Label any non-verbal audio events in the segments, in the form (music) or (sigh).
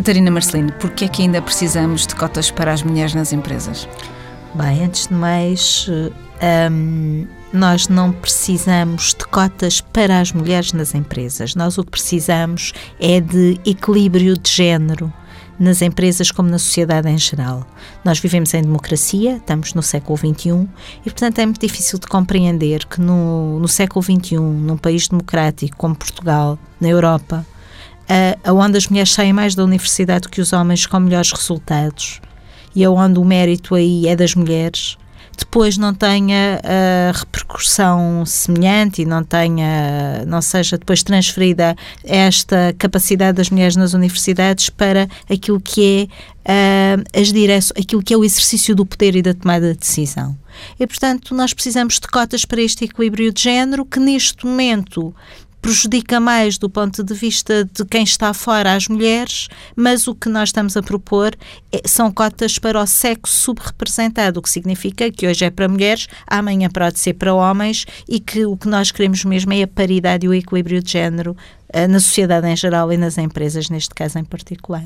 Catarina Marcelino, por que é que ainda precisamos de cotas para as mulheres nas empresas? Bem, antes de mais, hum, nós não precisamos de cotas para as mulheres nas empresas. Nós o que precisamos é de equilíbrio de género nas empresas como na sociedade em geral. Nós vivemos em democracia, estamos no século XXI e, portanto, é muito difícil de compreender que no, no século XXI, num país democrático como Portugal, na Europa, uh, onde as mulheres saem mais da universidade que os homens com melhores resultados e onde o mérito aí é das mulheres, depois não tenha a repercussão semelhante e não tenha, não seja depois transferida esta capacidade das mulheres nas universidades para aquilo que é uh, as direções, aquilo que é o exercício do poder e da tomada de decisão. E, portanto, nós precisamos de cotas para este equilíbrio de género que neste momento prejudica mais do ponto de vista de quem está fora as mulheres, mas o que nós estamos a propor é, são cotas para o sexo subrepresentado, o que significa que hoje é para mulheres, amanhã pode ser para homens e que o que nós queremos mesmo é a paridade e o equilíbrio de género na sociedade em geral e nas empresas, neste caso em particular.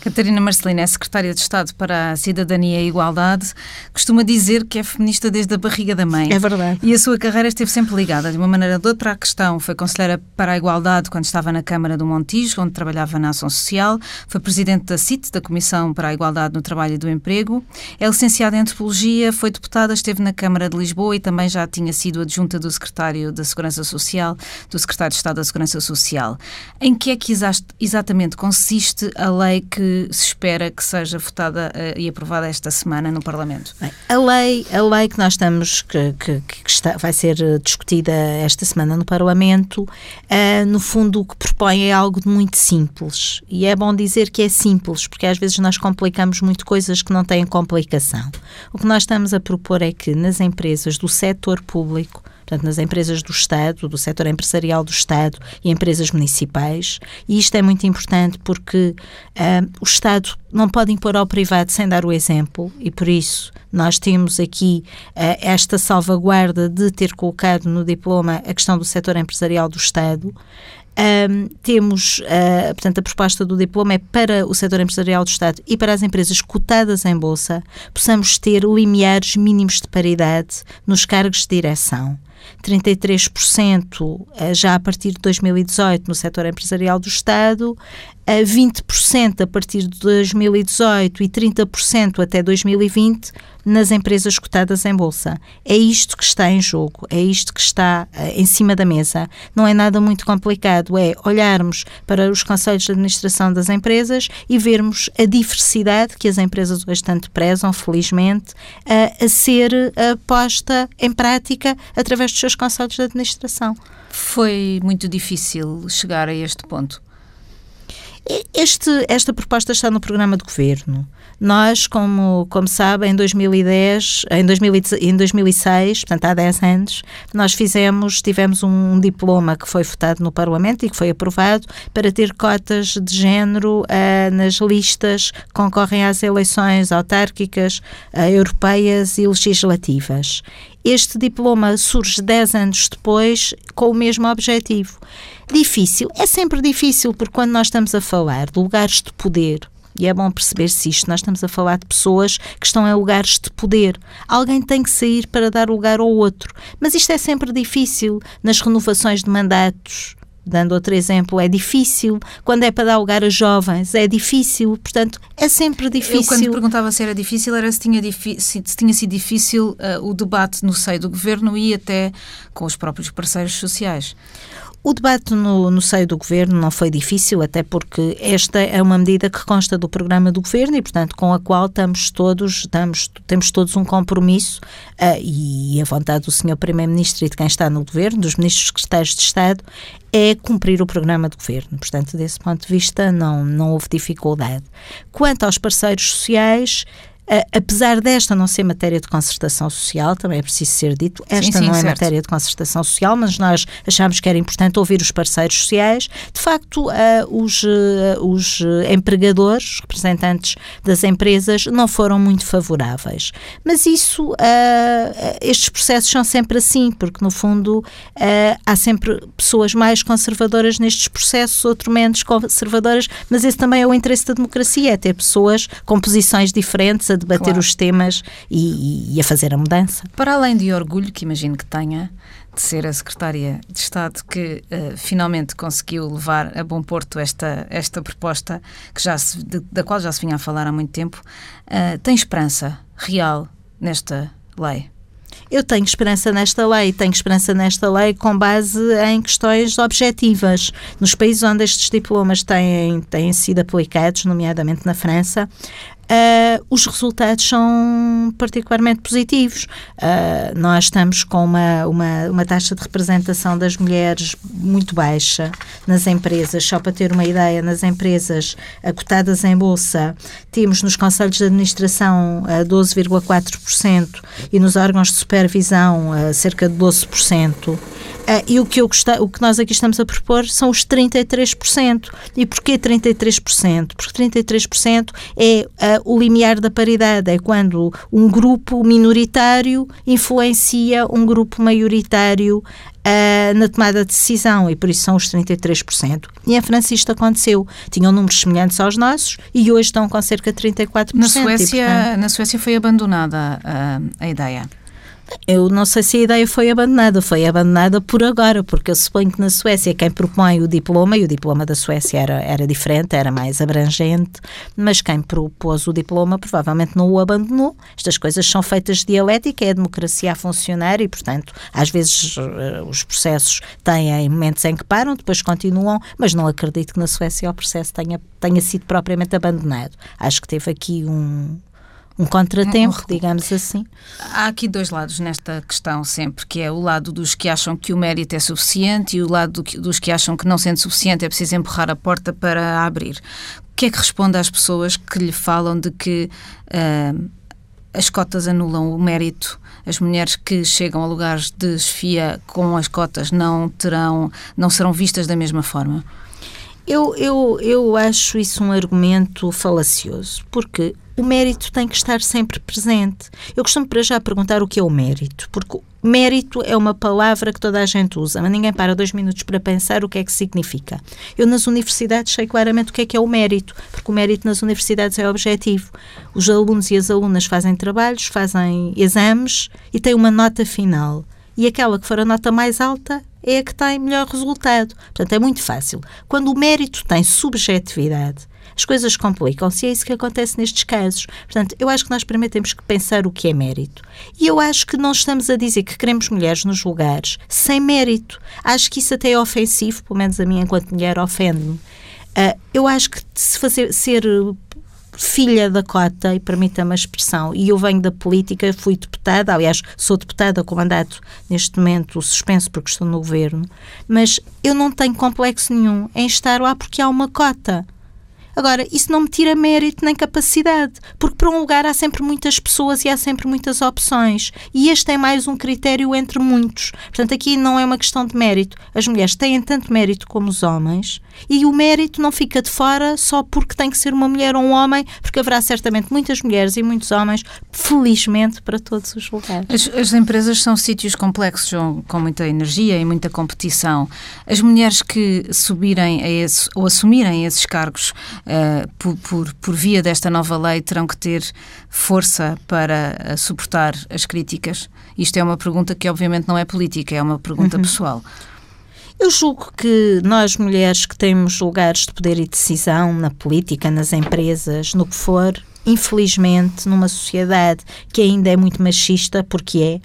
Catarina Marcelina é secretária de Estado para a Cidadania e a Igualdade. Costuma dizer que é feminista desde a barriga da mãe. É verdade. E a sua carreira esteve sempre ligada, de uma maneira ou de outra, à questão. Foi conselheira para a Igualdade quando estava na Câmara do Montijo, onde trabalhava na Ação Social. Foi presidente da CIT, da Comissão para a Igualdade no Trabalho e do Emprego. É licenciada em Antropologia, foi deputada, esteve na Câmara de Lisboa e também já tinha sido adjunta do secretário da Segurança Social, do secretário de Estado da Segurança Social. Social. Em que é que exatamente consiste a lei que se espera que seja votada uh, e aprovada esta semana no Parlamento? Bem, a lei, a lei que nós estamos, que, que, que está, vai ser discutida esta semana no Parlamento, uh, no fundo o que propõe é algo muito simples. E é bom dizer que é simples, porque às vezes nós complicamos muito coisas que não têm complicação. O que nós estamos a propor é que nas empresas do setor público portanto, nas empresas do Estado, do setor empresarial do Estado e empresas municipais. E isto é muito importante porque uh, o Estado não pode impor ao privado sem dar o exemplo e, por isso, nós temos aqui uh, esta salvaguarda de ter colocado no diploma a questão do setor empresarial do Estado. Um, temos, uh, portanto, a proposta do diploma é para o setor empresarial do Estado e para as empresas cotadas em Bolsa, possamos ter limiares mínimos de paridade nos cargos de direção. 33% eh, já a partir de 2018 no setor empresarial do Estado, a 20% a partir de 2018 e 30% até 2020 nas empresas cotadas em bolsa. É isto que está em jogo, é isto que está uh, em cima da mesa. Não é nada muito complicado, é olharmos para os conselhos de administração das empresas e vermos a diversidade que as empresas hoje tanto prezam, felizmente, uh, a ser posta em prática através dos seus conselhos de administração. Foi muito difícil chegar a este ponto. Este, esta proposta está no programa de governo. Nós, como, como sabe, em 2010, em, 2000, em 2006, portanto há 10 anos, nós fizemos, tivemos um diploma que foi votado no Parlamento e que foi aprovado para ter cotas de género uh, nas listas que concorrem às eleições autárquicas, uh, europeias e legislativas. Este diploma surge 10 anos depois com o mesmo objetivo. Difícil, é sempre difícil, porque quando nós estamos a falar de lugares de poder, e é bom perceber-se isto. Nós estamos a falar de pessoas que estão em lugares de poder. Alguém tem que sair para dar lugar ao outro. Mas isto é sempre difícil nas renovações de mandatos. Dando outro exemplo, é difícil. Quando é para dar lugar a jovens, é difícil. Portanto, é sempre difícil. Eu, quando perguntava se era difícil, era se tinha, se tinha sido difícil uh, o debate no seio do governo e até com os próprios parceiros sociais. O debate no, no, seio do governo não foi difícil, até porque esta é uma medida que consta do programa do governo e, portanto, com a qual estamos todos, estamos, temos todos um compromisso uh, e a vontade do Sr. Primeiro-Ministro e de quem está no governo, dos ministros secretários de Estado, é cumprir o programa de governo. Portanto, desse ponto de vista, não, não houve dificuldade. Quanto aos parceiros sociais, apesar desta não ser matéria de concertação social, também é preciso ser dito, esta sim, sim, não é certo. matéria de concertação social, mas nós achámos que era importante ouvir os parceiros sociais. De facto, uh, os, uh, os empregadores, representantes das empresas, não foram muito favoráveis. Mas isso, estes processos são sempre assim, porque no fundo há sempre pessoas mais conservadoras nestes processos, outro menos conservadoras, mas esse também é o interesse da democracia, é ter pessoas com posições diferentes a debater claro. os temas e, e, a fazer a mudança. Para além de orgulho, que imagino que tenha, de ser a Secretária de Estado que uh, finalmente conseguiu levar a bom porto esta, esta proposta que já se, de, da qual já se vinha a falar há muito tempo, uh, tem esperança real nesta lei? Eu tenho esperança nesta lei, tenho esperança nesta lei com base em questões objetivas. Nos países onde estes diplomas têm, têm sido aplicados, nomeadamente na França, uh, os resultados são particularmente positivos. Uh, nós estamos com uma, uma, uma taxa de representação das mulheres muito baixa nas empresas. Só para ter uma ideia, nas empresas cotadas em bolsa, temos nos conselhos de administração uh, 12,4% e nos órgãos de supervisão cerca de 12%. Uh, e o que, eu o que nós aqui estamos a propor são os 33%. E porquê 33%? Porque 33% é uh, o limiar da paridade, é quando um grupo minoritário influencia um grupo maioritário uh, na tomada de decisão e por isso são os 33%. E em França isto aconteceu. Tinham números semelhantes aos nossos e hoje estão com cerca de 34%. Na Suécia, e, portanto, na Suécia foi abandonada a ideia. Eu não sei se a ideia foi abandonada, foi abandonada por agora, porque eu suponho que na Suécia quem propõe o diploma, e o diploma da Suécia era, era diferente, era mais abrangente, mas quem propôs o diploma provavelmente não o abandonou. Estas coisas são feitas de dialética, é a democracia a funcionar e, portanto, às vezes uh, os processos têm momentos em que param, depois continuam, mas não acredito que na Suécia o processo tenha, tenha sido propriamente abandonado. Acho que teve aqui um, um contratempo, um, digamos assim. Há aqui dois lados nesta questão sempre, que é o lado dos que acham que o mérito é suficiente e o lado do dos que acham que não sendo suficiente é preciso empurrar a porta para abrir. O que é que responde às pessoas que lhe falam de que uh, as cotas anulam o mérito as mulheres que chegam a lugares de chefia com as cotas não terão, não serão vistas da mesma forma? Eu, eu, eu acho isso um argumento falacioso, porque o mérito tem que estar sempre presente. Eu costumo para já perguntar o que é o mérito, porque mérito é uma palavra que toda a gente usa, mas ninguém para dois minutos para pensar o que é que significa. Eu nas universidades sei claramente o que é que é o mérito, porque o mérito nas universidades é objetivo. Os alunos e as alunas fazem trabalhos, fazem exames e têm uma nota final. E aquela que for a nota mais alta é a que tem melhor resultado. Portanto, é muito fácil. Quando o mérito tem subjetividade, as coisas complicam-se e é isso que acontece nestes casos. Portanto, eu acho que nós primeiro temos que pensar o que é mérito. E eu acho que não estamos a dizer que queremos mulheres nos lugares sem mérito. Acho que isso até é ofensivo, pelo menos a mim, enquanto mulher, ofende-me. Uh, eu acho que se fazer, ser filha da cota, e permita-me a expressão, e eu venho da política, fui deputada, aliás, sou deputada com mandato neste momento suspenso porque estou no governo, mas eu não tenho complexo nenhum em estar lá porque há uma cota. Agora, isso não me tira mérito nem capacidade, porque para um lugar há sempre muitas pessoas e há sempre muitas opções. E este é mais um critério entre muitos. Portanto, aqui não é uma questão de mérito. As mulheres têm tanto mérito como os homens e o mérito não fica de fora só porque tem que ser uma mulher ou um homem, porque haverá certamente muitas mulheres e muitos homens, felizmente, para todos os lugares. As, as empresas são sítios complexos com muita energia e muita competição. As mulheres que subirem esse, ou assumirem esses cargos uh, por, por, por, via desta nova lei terão que ter força para uh, suportar as críticas? Isto é uma pergunta que, obviamente, não é política, é uma pergunta uhum. pessoal. Eu julgo que nós, mulheres que temos lugares de poder e decisão na política, nas empresas, no que for, infelizmente, numa sociedade que ainda é muito machista, porque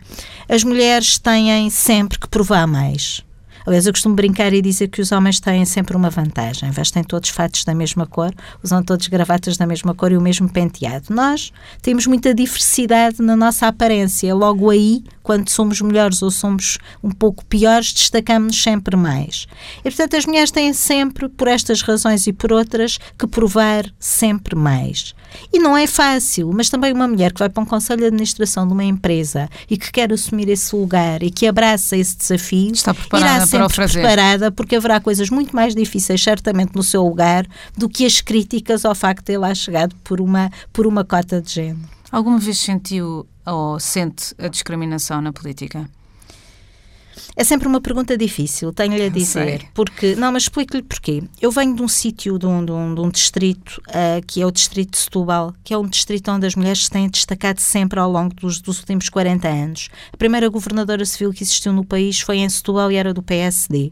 é, as mulheres têm sempre que provar mais. Aliás, eu costumo brincar e dizer que os homens têm sempre uma vantagem. Vestem todos fatos da mesma cor, usam todos gravatas da mesma cor e o mesmo penteado. Nós temos muita diversidade na nossa aparência. Logo aí, quando somos melhores ou somos um pouco piores, destacamos-nos sempre mais. E, portanto, as mulheres têm sempre, por estas razões e por outras, que provar sempre mais. E não é fácil, mas também uma mulher que vai para um conselho de administração de uma empresa e que quer assumir esse lugar e que abraça esse desafio, Está preparada irá sempre para o fazer. preparada, porque haverá coisas muito mais difíceis, certamente, no seu lugar, do que as críticas ao facto de ele lá chegado por uma, por uma cota de género. Alguma vez sentiu ou sente a discriminação na política? É sempre uma pergunta difícil, tenho-lhe a (laughs) dizer. Sei. Porque, não, mas explico-lhe porquê. Eu venho de um sítio, de um, de um, de um distrito, uh, que é o distrito de Setúbal, que é um distrito onde as mulheres se têm destacado sempre ao longo dos, dos últimos 40 anos. A primeira governadora civil que existiu no país foi em Setúbal e era do PSD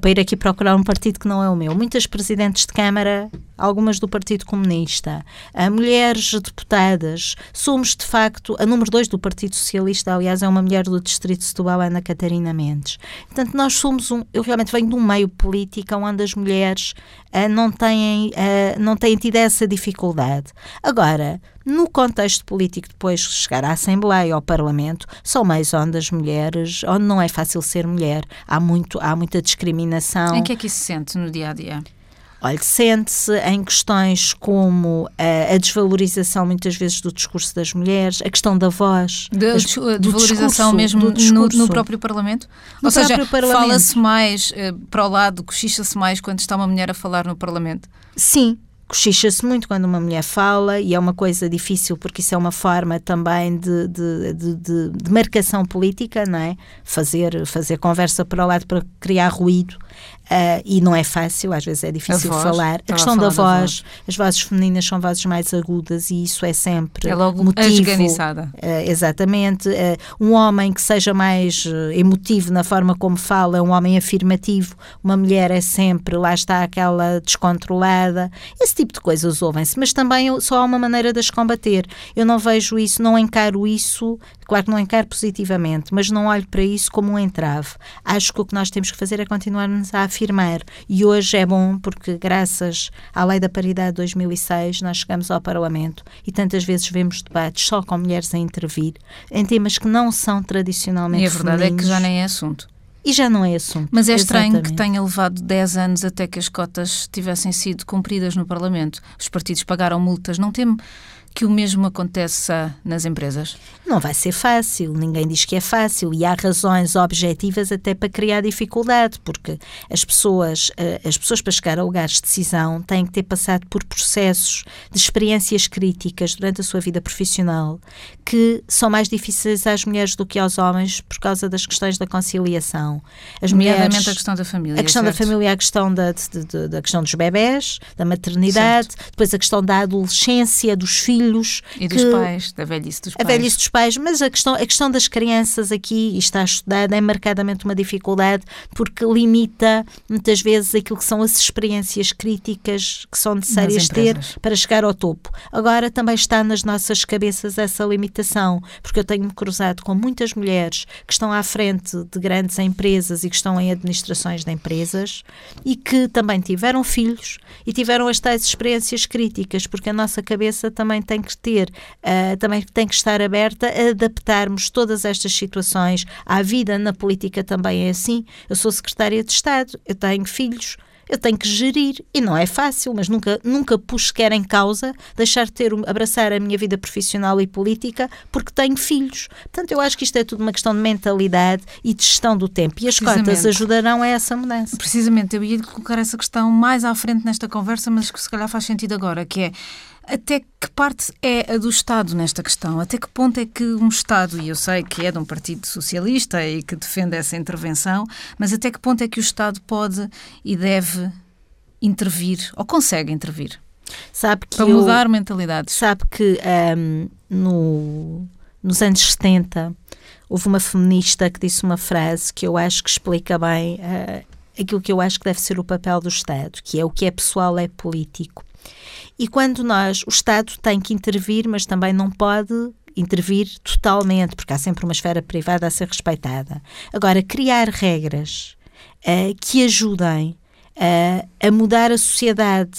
para ir aqui procurar um partido que não é o meu. Muitas presidentes de Câmara, algumas do Partido Comunista, mulheres deputadas. Somos, de facto, a número dois do Partido Socialista, aliás, é uma mulher do Distrito de Setúbal, Ana Catarina Mendes. Portanto, nós somos um. Eu realmente venho de um meio político onde as mulheres uh, não, têm, uh, não têm tido essa dificuldade. Agora, no contexto político, depois de chegar à Assembleia, ao Parlamento, são meios onde as mulheres, onde não é fácil ser mulher, há, muito, há muita discriminação. Em que é que isso se sente no dia a dia? Olha, sente-se em questões como a, a, desvalorização, muitas vezes, do discurso das mulheres, a questão da voz. De, as, do desvalorização mesmo no, no, próprio Parlamento? No Ou seja, Parlamento. fala-se mais uh, para o lado, cochicha-se mais quando está uma mulher a falar no Parlamento? Sim, cochicha-se muito quando uma mulher fala e é uma coisa difícil porque isso é uma forma também de, de, de, de, marcação política, não é? Fazer, fazer conversa para o lado para criar ruído. Uh, e não é fácil, às vezes é difícil voz, falar. A questão a da, voz, voz, as vozes femininas são vozes mais agudas e isso é sempre é logo motivo. Uh, exatamente. Uh, um homem que seja mais emotivo na forma como fala, um homem afirmativo, uma mulher é sempre, lá está aquela descontrolada. Esse tipo de coisas ouvem-se, mas também só há uma maneira de as combater. Eu não vejo isso, não encaro isso, claro que não encaro positivamente, mas não olho para isso como um entrave. Acho que o que nós temos que fazer é continuar-nos a afirmar. E hoje é bom porque, graças à Lei da Paridade de 2006, nós chegamos ao Parlamento e tantas vezes vemos debates só com mulheres a intervir em temas que não são tradicionalmente E a verdade femininos. é que já nem é assunto. E já não é assunto. Mas é estranho Exatamente. que tenha levado 10 anos até que as cotas tivessem sido cumpridas no Parlamento. Os partidos pagaram multas. Não teme que o mesmo aconteça nas empresas? Não vai ser fácil, ninguém diz que é fácil e há razões objetivas até para criar dificuldade, porque as pessoas, eh, as pessoas para chegar a lugares de decisão têm que ter passado por processos de experiências críticas durante a sua vida profissional que são mais difíceis às mulheres do que aos homens por causa das questões da conciliação. As mulheres, a questão da família. A questão certo? da família, a questão da, de, de, da questão dos bebés, da maternidade, certo. depois a questão da adolescência, dos filhos filhos. E dos pais, da velhice dos pais. A velhice dos pais, mas a questão, a questão das crianças aqui, e está estudada, é marcadamente uma dificuldade porque limita muitas vezes aquilo que são as experiências críticas que são necessárias ter para chegar ao topo. Agora também está nas nossas cabeças essa limitação, porque eu tenho-me cruzado com muitas mulheres que estão à frente de grandes empresas e que estão em administrações de empresas e que também tiveram filhos e tiveram as tais experiências críticas, porque a nossa cabeça também tem que ter, uh, também tem que estar aberta a adaptarmos todas estas situações à vida na política também é assim. Eu sou secretária de Estado, eu tenho filhos, eu tenho que gerir e não é fácil, mas nunca, nunca pus sequer em causa deixar de ter, abraçar a minha vida profissional e política porque tenho filhos. Portanto, eu acho que isto é tudo uma questão de mentalidade e de gestão do tempo e as cotas ajudarão a essa mudança. Precisamente, eu ia colocar essa questão mais à frente nesta conversa, mas que se calhar faz sentido agora, que é até que parte é a do Estado nesta questão? Até que ponto é que um Estado, e eu sei que é de um partido socialista e que defende essa intervenção, mas até que ponto é que o Estado pode e deve intervir, ou consegue intervir? Sabe que para eu, mudar mentalidades. Sabe que um, no, nos anos 70 houve uma feminista que disse uma frase que eu acho que explica bem uh, aquilo que eu acho que deve ser o papel do Estado, que é o que é pessoal é político. E quando nós, o Estado tem que intervir, mas também não pode intervir totalmente, porque há sempre uma esfera privada a ser respeitada. Agora, criar regras uh, que ajudem uh, a mudar a sociedade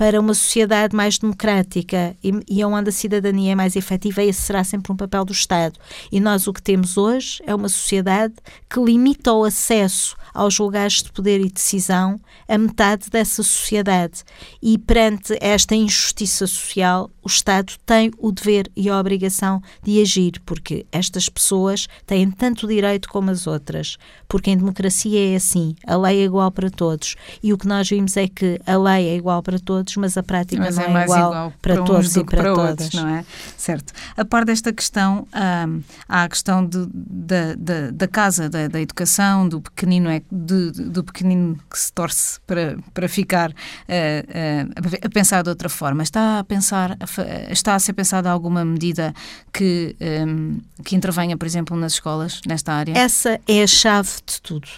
para uma sociedade mais democrática e, e onde a cidadania é mais efetiva, esse será sempre um papel do Estado. E nós o que temos hoje é uma sociedade que limita o acesso aos lugares de poder e decisão a metade dessa sociedade. E perante esta injustiça social, o Estado tem o dever e a obrigação de agir, porque estas pessoas têm tanto direito como as outras. Porque em democracia é assim, a lei é igual para todos. E o que nós vimos é que a lei é igual para todos, mas a prática mas não é, é igual, igual, para, para todos e para, para todas. Outros, não é? Certo. A par desta questão, hum, há a questão de, da, da, da casa, da, da educação, do pequenino, é, de, do pequenino que se torce para, para ficar uh, uh, a pensar de outra forma. Está a pensar, está a ser pensada alguma medida que, um, que intervenha, por exemplo, nas escolas, nesta área? Essa é a chave de tudo.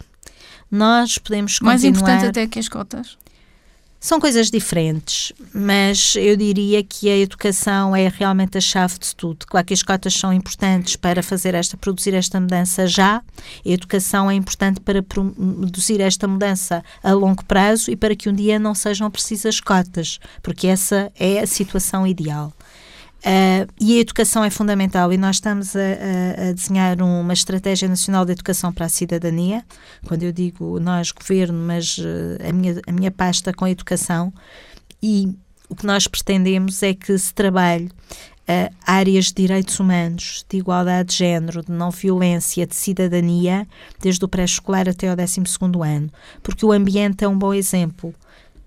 Nós podemos continuar... Mais importante até que as cotas? São coisas diferentes, mas eu diria que a educação é realmente a chave de tudo. Claro que as cotas são importantes para fazer esta, produzir esta mudança já. A educação é importante para produzir esta mudança a longo prazo e para que um dia não sejam precisas cotas, porque essa é a situação ideal. Uh, e a educação é fundamental e nós estamos a, a, a, desenhar uma estratégia nacional de educação para a cidadania. Quando eu digo nós, governo, mas uh, a, minha, a minha pasta com a educação. E o que nós pretendemos é que se trabalhe uh, áreas de direitos humanos, de igualdade de género, de não violência, de cidadania, desde o pré-escolar até ao 12 ano. Porque o ambiente é um bom exemplo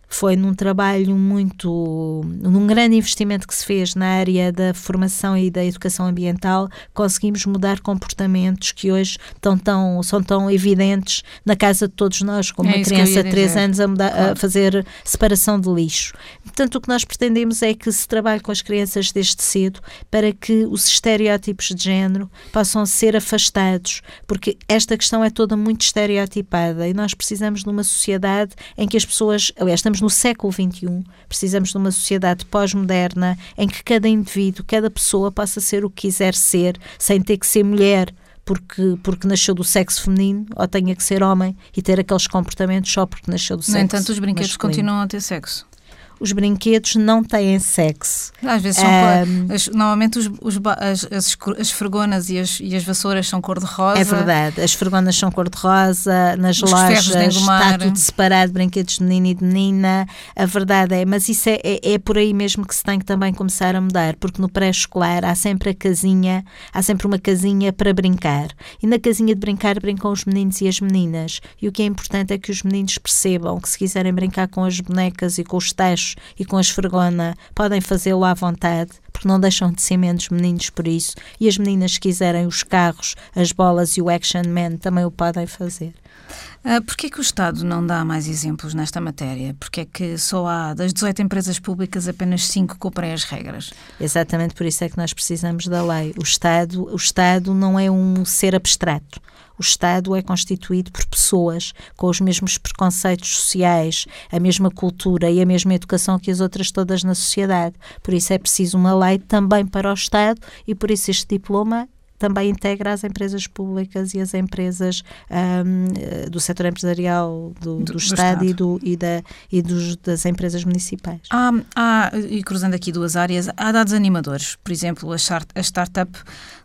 foi num trabalho muito, num grande investimento que se fez na área da formação e da educação ambiental, conseguimos mudar comportamentos que hoje estão tão, são tão evidentes na casa de todos nós, como é uma criança de 3 anos a, mudar, claro. a, fazer separação de lixo. Portanto, o que nós pretendemos é que se trabalhe com as crianças desde cedo para que os estereótipos de género possam ser afastados, porque esta questão é toda muito estereotipada e nós precisamos de uma sociedade em que as pessoas, aliás, estamos no século XXI, precisamos de uma sociedade pós-moderna em que cada indivíduo, cada pessoa possa ser o que quiser ser, sem ter que ser mulher, porque, porque nasceu do sexo feminino ou tenha que ser homem e ter aqueles comportamentos só porque nasceu do sexo. No entanto, os brinquedos masculino. continuam a ter sexo os brinquedos não têm sexo. Às vezes são um, as, normalmente os, os, as, as, as fregonas e as, e as vassouras são cor-de-rosa. É verdade, as fregonas são cor-de-rosa, nas os lojas está tudo separado, brinquedos de menino e de menina. A verdade é, mas isso é, é, é, por aí mesmo que se tem que também começar a mudar, porque no pré-escolar há sempre a casinha, há sempre uma casinha para brincar. E na casinha de brincar brincam os meninos e as meninas. E o que é importante é que os meninos percebam que se quiserem brincar com as bonecas e com os tachos e com a esfregona podem fazê-lo à vontade, porque não deixam de ser menos meninos por isso. E as meninas, se quiserem os carros, as bolas e o Action Man, também o podem fazer. Uh, Porquê que o Estado não dá mais exemplos nesta matéria? Porquê é que só há, das 18 empresas públicas, apenas 5 cumprem as regras? Exatamente por isso é que nós precisamos da lei. O Estado, o Estado não é um ser abstrato. O Estado é constituído por pessoas com os mesmos preconceitos sociais, a mesma cultura e a mesma educação que as outras todas na sociedade. Por isso é preciso uma lei também para o Estado e por isso este diploma também integra as empresas públicas e as empresas um, do setor empresarial do, do, do Estado, Estado, e, do, e, da, e dos, das empresas municipais. Há, há, e cruzando aqui duas áreas, há dados animadores. Por exemplo, a, start, a startup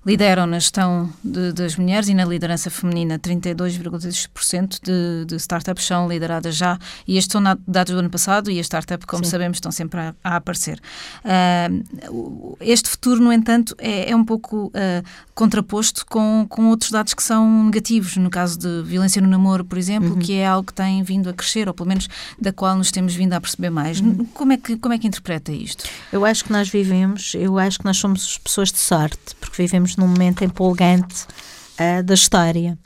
lideram na gestão de, das mulheres e na liderança feminina. 32,2% de, de startups são lideradas já. E estes são dados do ano passado e a startup, como Sim. sabemos, estão sempre a, a aparecer. Uh, este futuro, no entanto, é, é um pouco uh, contraposto com, com outros dados que são negativos. No caso de violência no namoro, por exemplo, uhum. que é algo que tem vindo a crescer, ou pelo menos da qual nos temos vindo a perceber mais. Uhum. Como, é que, como é que interpreta isto? Eu acho que nós vivemos, eu acho que nós somos pessoas de sorte, porque vivemos num momento empolgante uh, da história.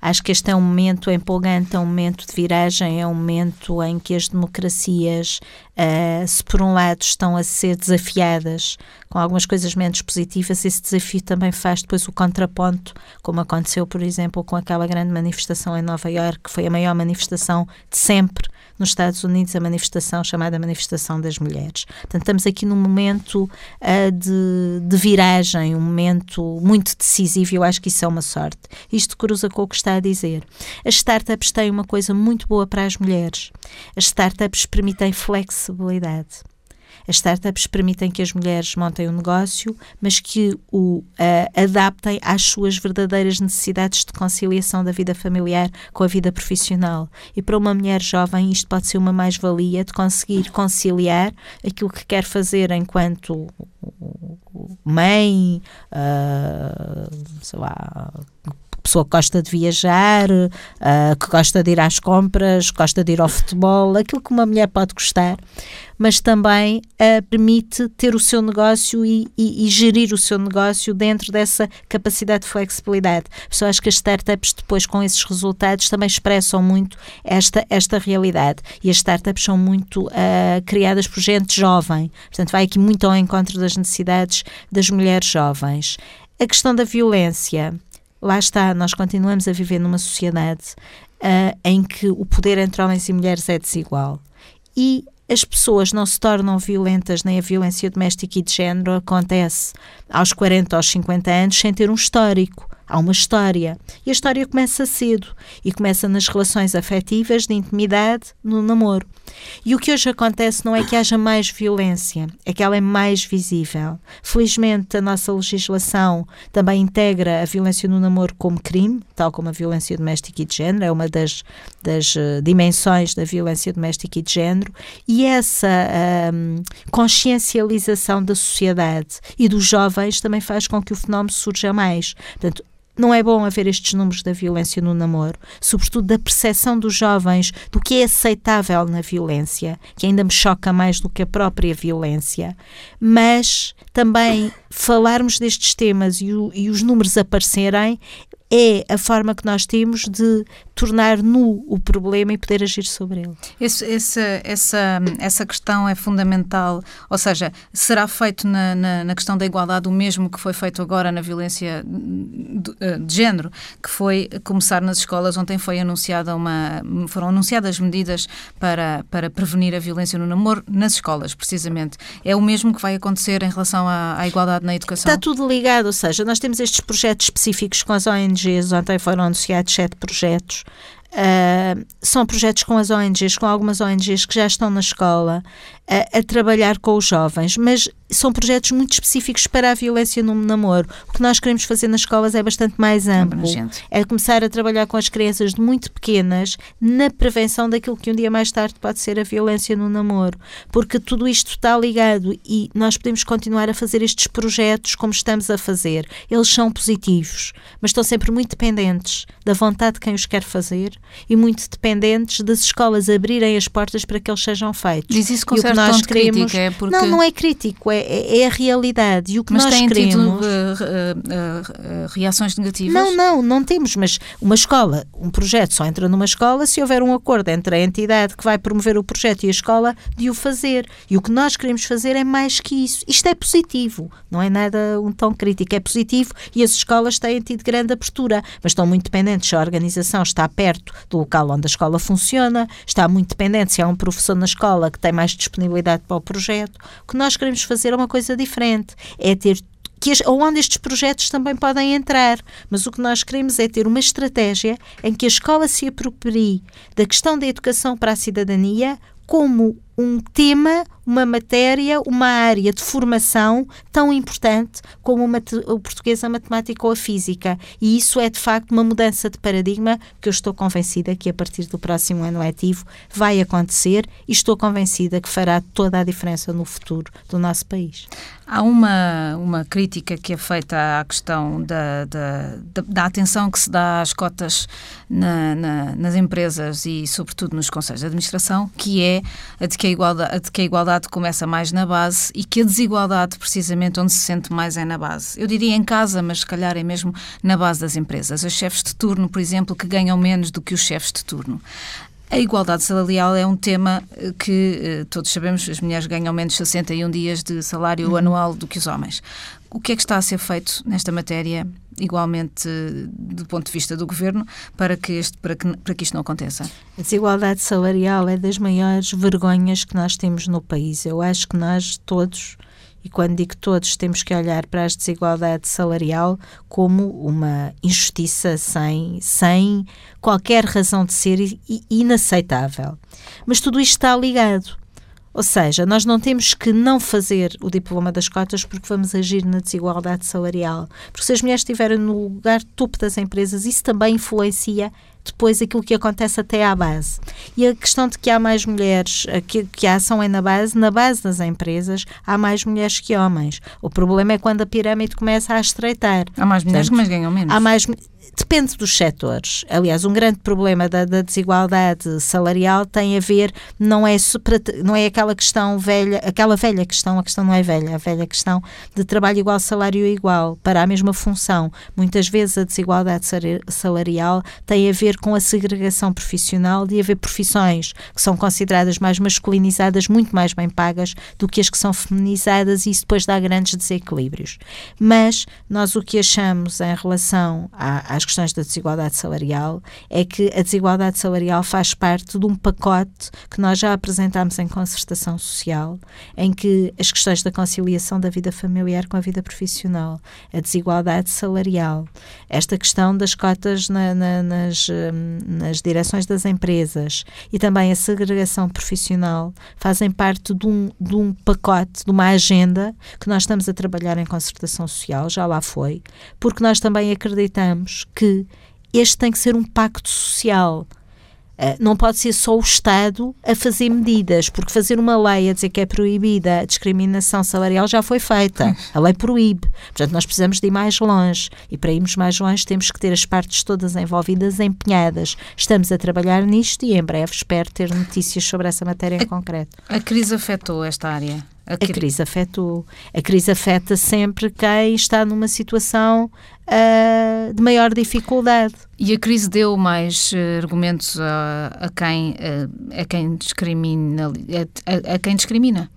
Acho que este é um momento empolgante, é um momento de viragem, é um momento em que as democracias, uh, se por um lado estão a ser desafiadas com algumas coisas menos positivas, esse desafio também faz depois o contraponto, como aconteceu, por exemplo, com aquela grande manifestação em Nova Iorque, que foi a maior manifestação de sempre nos Estados Unidos a manifestação chamada Manifestação das Mulheres. Portanto, estamos aqui num momento uh, de, de viragem, um momento muito decisivo e eu acho que isso é uma sorte. Isto cruza com o que está a dizer. As startups têm uma coisa muito boa para as mulheres. As startups permitem flexibilidade. As startups permitem que as mulheres montem um negócio, mas que o uh, adaptem às suas verdadeiras necessidades de conciliação da vida familiar com a vida profissional. E para uma mulher jovem, isto pode ser uma mais-valia de conseguir conciliar aquilo que quer fazer enquanto mãe, uh, sei lá, pessoa que gosta de viajar, uh, que gosta de ir às compras, gosta de ir ao futebol, aquilo que uma mulher pode gostar, mas também uh, permite ter o seu negócio e, e, e, gerir o seu negócio dentro dessa capacidade de flexibilidade. Por acho que as startups, depois com esses resultados, também expressam muito esta, esta realidade. E as startups são muito uh, criadas por gente jovem, portanto, vai aqui muito ao encontro das necessidades das mulheres jovens. A questão da violência lá está, nós continuamos a viver numa sociedade uh, em que o poder entre homens e mulheres é desigual. E as pessoas não se tornam violentas, nem a violência doméstica e de género acontece aos 40 aos 50 anos sem ter um histórico. Há uma história. E a história começa cedo e começa nas relações afetivas, de intimidade, no namoro. E o que hoje acontece não é que haja mais violência, é que ela é mais visível. Felizmente, a nossa legislação também integra a violência no namoro como crime, tal como a violência doméstica e de género, é uma das, das uh, dimensões da violência doméstica e de género, e essa um, consciencialização da sociedade e dos jovens também faz com que o fenómeno surja mais. Portanto, não é bom haver estes números da violência no namoro, sobretudo da percepção dos jovens do que é aceitável na violência, que ainda me choca mais do que a própria violência. Mas também falarmos destes temas e, o, e os números aparecerem é a forma que nós temos de tornar nu o problema e poder agir sobre ele. Esse, esse, essa, essa questão é fundamental, ou seja, será feito na, na, na, questão da igualdade o mesmo que foi feito agora na violência de, eh, de, género, que foi começar nas escolas. Ontem foi anunciada uma, foram anunciadas medidas para, para prevenir a violência no namoro nas escolas, precisamente. É o mesmo que vai acontecer em relação à, à igualdade na educação? Está tudo ligado, ou seja, nós temos estes projetos específicos com as ONGs, ontem foram anunciados sete projetos. Uh, são projetos com as ONGs, com algumas ONGs que já estão na escola a, a, trabalhar com os jovens, mas são projetos muito específicos para a violência no namoro. O que nós queremos fazer nas escolas é bastante mais amplo. É começar a trabalhar com as crianças de muito pequenas na prevenção daquilo que um dia mais tarde pode ser a violência no namoro. Porque tudo isto está ligado e nós podemos continuar a fazer estes projetos como estamos a fazer. Eles são positivos, mas estão sempre muito dependentes da vontade de quem os quer fazer e muito dependentes das escolas abrirem as portas para que eles sejam feitos. Diz isso com nós queremos... é porque... Não, não é crítico, é, é, é a realidade. E o que mas nós têm queremos... tido uh, uh, uh, reações negativas? Não, não, não temos, mas uma escola, um projeto só entra numa escola se houver um acordo entre a entidade que vai promover o projeto e a escola de o fazer. E o que nós queremos fazer é mais que isso. Isto é positivo, não é nada um tom crítico, é positivo e as escolas têm tido grande abertura, mas estão muito dependentes se a organização está perto do local onde a escola funciona, está muito dependente se há um professor na escola que tem mais disponibilidade para o projeto. O que nós queremos fazer é uma coisa diferente, é ter que onde estes projetos também podem entrar. Mas o que nós queremos é ter uma estratégia em que a escola se aproprie da questão da educação para a cidadania como um tema, uma matéria, uma área de formação tão importante como o português, a matemática ou a física. E isso é, de facto, uma mudança de paradigma que eu estou convencida que a partir do próximo ano letivo vai acontecer e estou convencida que fará toda a diferença no futuro do nosso país. Há uma, uma crítica que é feita à questão da, da, da, atenção que se dá às cotas na, na, nas empresas e, sobretudo, nos conselhos de administração, que é a de que a, igualdade, que a igualdade começa mais na base e que a desigualdade, precisamente, onde se sente mais é na base. Eu diria em casa, mas se calhar é mesmo na base das empresas. As chefes de turno, por exemplo, que ganham menos do que os chefes de turno. A igualdade salarial é um tema eh, que eh, todos sabemos, as mulheres ganham menos 61 dias de salário uhum. anual do que os homens. O que é que está a ser feito nesta matéria igualmente do ponto de vista do governo para que, este, para que, para que isto não aconteça? A desigualdade salarial é das maiores vergonhas que nós temos no país. Eu acho que nós todos e quando digo todos, temos que olhar para a desigualdade salarial como uma injustiça sem, sem qualquer razão de ser e, inaceitável. Mas tudo isto está ligado. Ou seja, nós não temos que não fazer o diploma das cotas porque vamos agir na desigualdade salarial. Porque se as mulheres estiverem no lugar topo das empresas, isso também influencia depois aquilo que acontece até à base. E a questão de que há mais mulheres, que, que a ação é na base, na base das empresas há mais mulheres que homens. O problema é quando a pirâmide começa a estreitar. Há mais mulheres, Portanto, mas ganham menos. Há mais Depende dos setores. Aliás, um grande problema da, da, desigualdade salarial tem a ver, não é, não é aquela questão velha, aquela velha questão, a questão não é velha, a velha questão de trabalho igual, salário igual, para a mesma função. Muitas vezes a desigualdade salarial tem a ver com a segregação profissional de haver profissões que são consideradas mais masculinizadas, muito mais bem pagas do que as que são feminizadas e isso depois dá grandes desequilíbrios. Mas nós o que achamos em relação às questões da desigualdade salarial é que a desigualdade salarial faz parte de um pacote que nós já apresentámos em concertação social, em que as questões da conciliação da vida familiar com a vida profissional, a desigualdade salarial, esta questão das cotas na, na, nas, nas direções das empresas e também a segregação profissional fazem parte de um, de um pacote, de uma agenda que nós estamos a trabalhar em concertação social, já lá foi, porque nós também acreditamos que este tem que ser um pacto social. Uh, não pode ser só o Estado a fazer medidas, porque fazer uma lei a dizer que é proibida a discriminação salarial já foi feita. A lei proíbe. Portanto, nós precisamos de ir mais longe. E para irmos mais longe, temos que ter as partes todas envolvidas empenhadas. Estamos a trabalhar nisto e em breve espero ter notícias sobre essa matéria em a, concreto. A crise afetou esta área? A, a crise afetou. A crise afeta sempre quem está numa situação uh, de maior dificuldade. E a crise deu mais uh, argumentos a, a quem, uh, a quem discrimina, a, a, quem discrimina?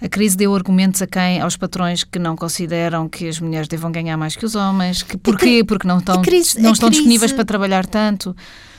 A crise deu argumentos a quem? Aos patrões que não consideram que as mulheres devam ganhar mais que os homens. Que, porquê? Porque não estão, crise, não estão crise, disponíveis para trabalhar tanto.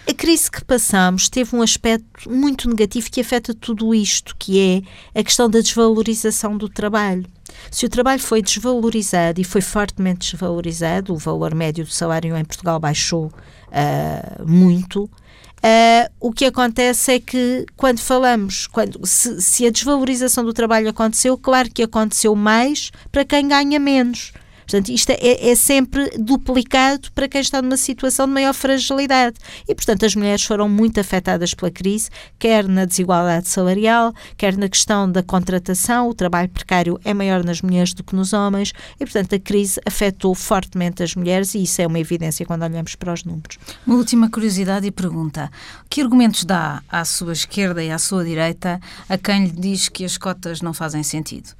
A crise que passamos teve um aspecto muito negativo que afeta tudo isto, que é a questão da desvalorização do trabalho. Se o trabalho foi desvalorizado e foi fortemente desvalorizado, o valor médio do salário em Portugal baixou uh, muito. Uh, o que acontece é que quando falamos, quando, se, se a desvalorização do trabalho aconteceu, claro que aconteceu mais para quem ganha menos. Portanto, isto é, é, sempre duplicado para quem está numa situação de maior fragilidade. E, portanto, as mulheres foram muito afetadas pela crise, quer na desigualdade salarial, quer na questão da contratação. O trabalho precário é maior nas mulheres do que nos homens. E, portanto, a crise afetou fortemente as mulheres e isso é uma evidência quando olhamos para os números. Uma última curiosidade e pergunta: que argumentos dá à sua esquerda e à sua direita a quem lhe diz que as cotas não fazem sentido?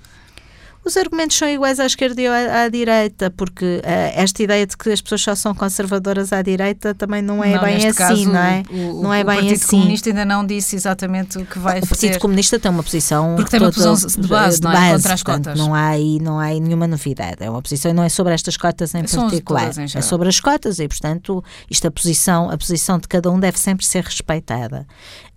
Os argumentos são iguais à esquerda e à, à direita, porque uh, esta ideia de que as pessoas só são conservadoras à direita também não é não, bem assim, caso, não é? O, não é o bem Partido assim. Comunista ainda não disse exatamente o que vai o fazer. O Partido Comunista tem uma posição porque tem uma posição de base, de não é? contra as cotas. Não há aí, não há aí nenhuma novidade. É uma posição não é sobre estas cotas em São particular, em é sobre as cotas e portanto isto a posição a posição de cada um deve sempre ser respeitada.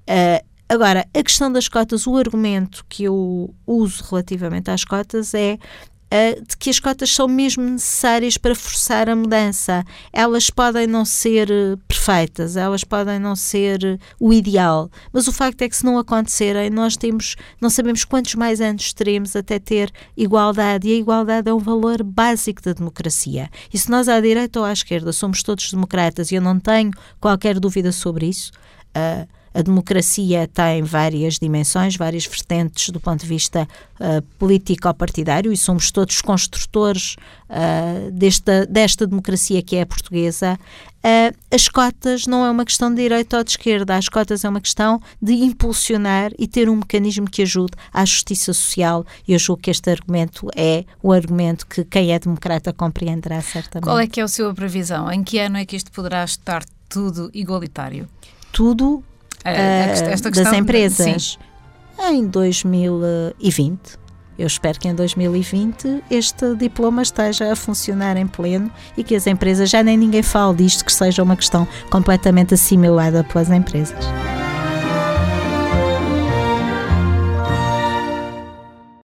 Uh, Agora, a questão das cotas, o argumento que eu uso relativamente às cotas é Uh, de que as cotas são mesmo necessárias para forçar a mudança. Elas podem não ser uh, perfeitas, elas podem não ser uh, o ideal, mas o facto é que se não acontecerem, nós temos, não sabemos quantos mais anos teremos até ter igualdade, e a igualdade é um valor básico da democracia. E se nós à direita ou à esquerda somos todos democratas, e eu não tenho qualquer dúvida sobre isso, uh, a democracia tem várias dimensões, várias vertentes do ponto de vista uh, político-partidário e somos todos construtores uh, desta, desta democracia que é a portuguesa. Uh, as cotas não é uma questão de direita ou de esquerda, as cotas é uma questão de impulsionar e ter um mecanismo que ajude à justiça social e eu julgo que este argumento é o argumento que quem é democrata compreenderá certamente. Qual é que é a sua previsão? Em que ano é que isto poderá estar tudo igualitário? Tudo uh, esta questão, das empresas. Sim. Em 2020. Eu espero que em 2020 este diploma esteja a funcionar em pleno e que as empresas, já nem ninguém fale disto, que seja uma questão completamente assimilada pelas empresas.